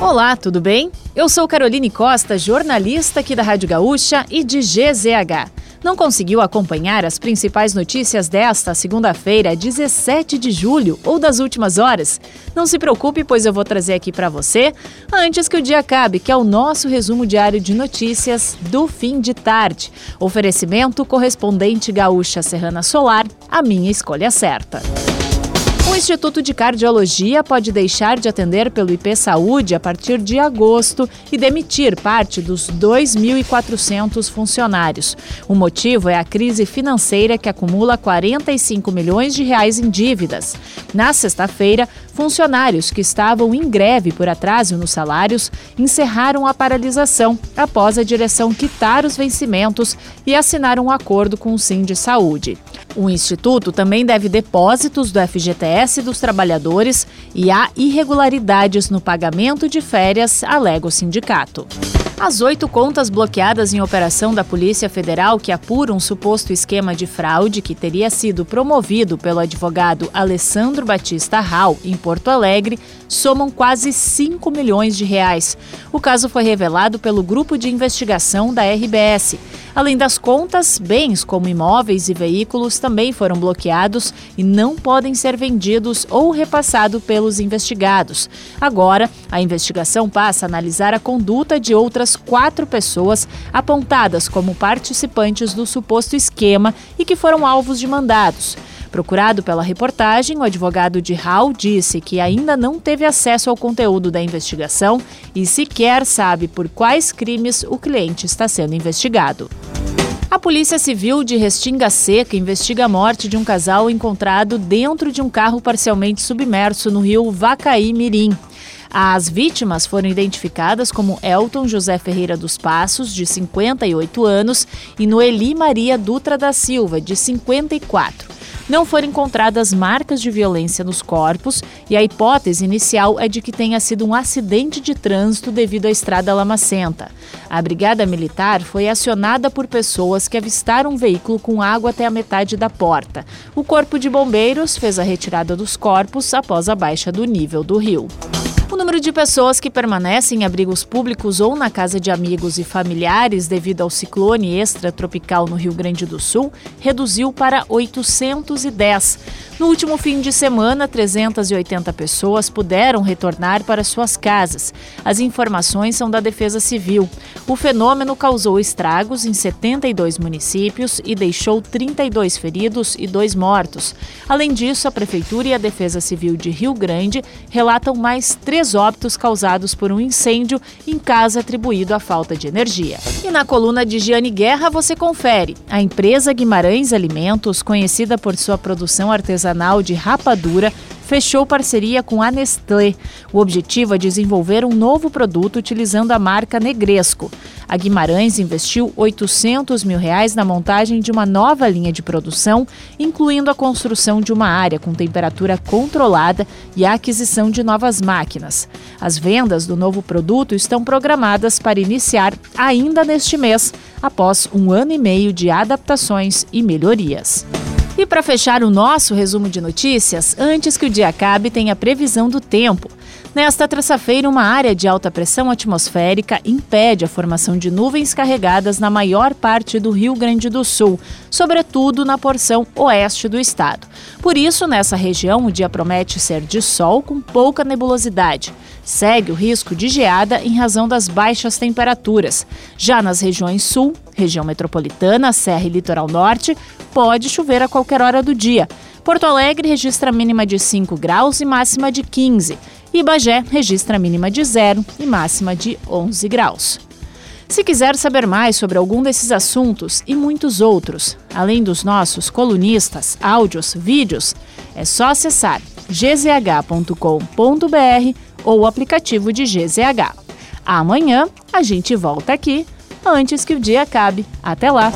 Olá, tudo bem? Eu sou Caroline Costa, jornalista aqui da Rádio Gaúcha e de GZH. Não conseguiu acompanhar as principais notícias desta segunda-feira, 17 de julho, ou das últimas horas? Não se preocupe, pois eu vou trazer aqui para você antes que o dia acabe, que é o nosso resumo diário de notícias do fim de tarde. Oferecimento correspondente Gaúcha Serrana Solar, a minha escolha certa. O Instituto de Cardiologia pode deixar de atender pelo IP Saúde a partir de agosto e demitir parte dos 2.400 funcionários. O motivo é a crise financeira que acumula 45 milhões de reais em dívidas. Na sexta-feira, funcionários que estavam em greve por atraso nos salários encerraram a paralisação após a direção quitar os vencimentos e assinar um acordo com o Sim de Saúde. O Instituto também deve depósitos do FGTS dos trabalhadores e há irregularidades no pagamento de férias, alega o sindicato. As oito contas bloqueadas em operação da Polícia Federal que apura um suposto esquema de fraude que teria sido promovido pelo advogado Alessandro Batista Rau em Porto Alegre somam quase 5 milhões de reais. O caso foi revelado pelo grupo de investigação da RBS. Além das contas, bens como imóveis e veículos também foram bloqueados e não podem ser vendidos ou repassados pelos investigados. Agora, a investigação passa a analisar a conduta de outras quatro pessoas apontadas como participantes do suposto esquema e que foram alvos de mandados. Procurado pela reportagem, o advogado de Hall disse que ainda não teve acesso ao conteúdo da investigação e sequer sabe por quais crimes o cliente está sendo investigado. A Polícia Civil de Restinga Seca investiga a morte de um casal encontrado dentro de um carro parcialmente submerso no rio Vacaí Mirim. As vítimas foram identificadas como Elton José Ferreira dos Passos, de 58 anos, e Noeli Maria Dutra da Silva, de 54. Não foram encontradas marcas de violência nos corpos e a hipótese inicial é de que tenha sido um acidente de trânsito devido à estrada lamacenta. A brigada militar foi acionada por pessoas que avistaram um veículo com água até a metade da porta. O corpo de bombeiros fez a retirada dos corpos após a baixa do nível do rio. Número de pessoas que permanecem em abrigos públicos ou na casa de amigos e familiares devido ao ciclone extratropical no Rio Grande do Sul reduziu para 810. No último fim de semana, 380 pessoas puderam retornar para suas casas. As informações são da Defesa Civil. O fenômeno causou estragos em 72 municípios e deixou 32 feridos e dois mortos. Além disso, a Prefeitura e a Defesa Civil de Rio Grande relatam mais três óbitos causados por um incêndio em casa atribuído à falta de energia. E na coluna de Giane Guerra você confere. A empresa Guimarães Alimentos, conhecida por sua produção artesanal de rapadura, fechou parceria com a Nestlé. O objetivo é desenvolver um novo produto utilizando a marca Negresco. A Guimarães investiu 800 mil reais na montagem de uma nova linha de produção, incluindo a construção de uma área com temperatura controlada e a aquisição de novas máquinas. As vendas do novo produto estão programadas para iniciar ainda neste mês, após um ano e meio de adaptações e melhorias. E para fechar o nosso resumo de notícias, antes que o dia acabe, tem a previsão do tempo. Nesta terça-feira, uma área de alta pressão atmosférica impede a formação de nuvens carregadas na maior parte do Rio Grande do Sul, sobretudo na porção oeste do estado. Por isso, nessa região, o dia promete ser de sol com pouca nebulosidade. Segue o risco de geada em razão das baixas temperaturas. Já nas regiões sul, região metropolitana, Serra e Litoral Norte, pode chover a qualquer hora do dia. Porto Alegre registra mínima de 5 graus e máxima de 15. E Bagé registra mínima de 0 e máxima de 11 graus. Se quiser saber mais sobre algum desses assuntos e muitos outros, além dos nossos colunistas, áudios, vídeos, é só acessar gzh.com.br ou o aplicativo de GZH. Amanhã a gente volta aqui antes que o dia acabe. Até lá!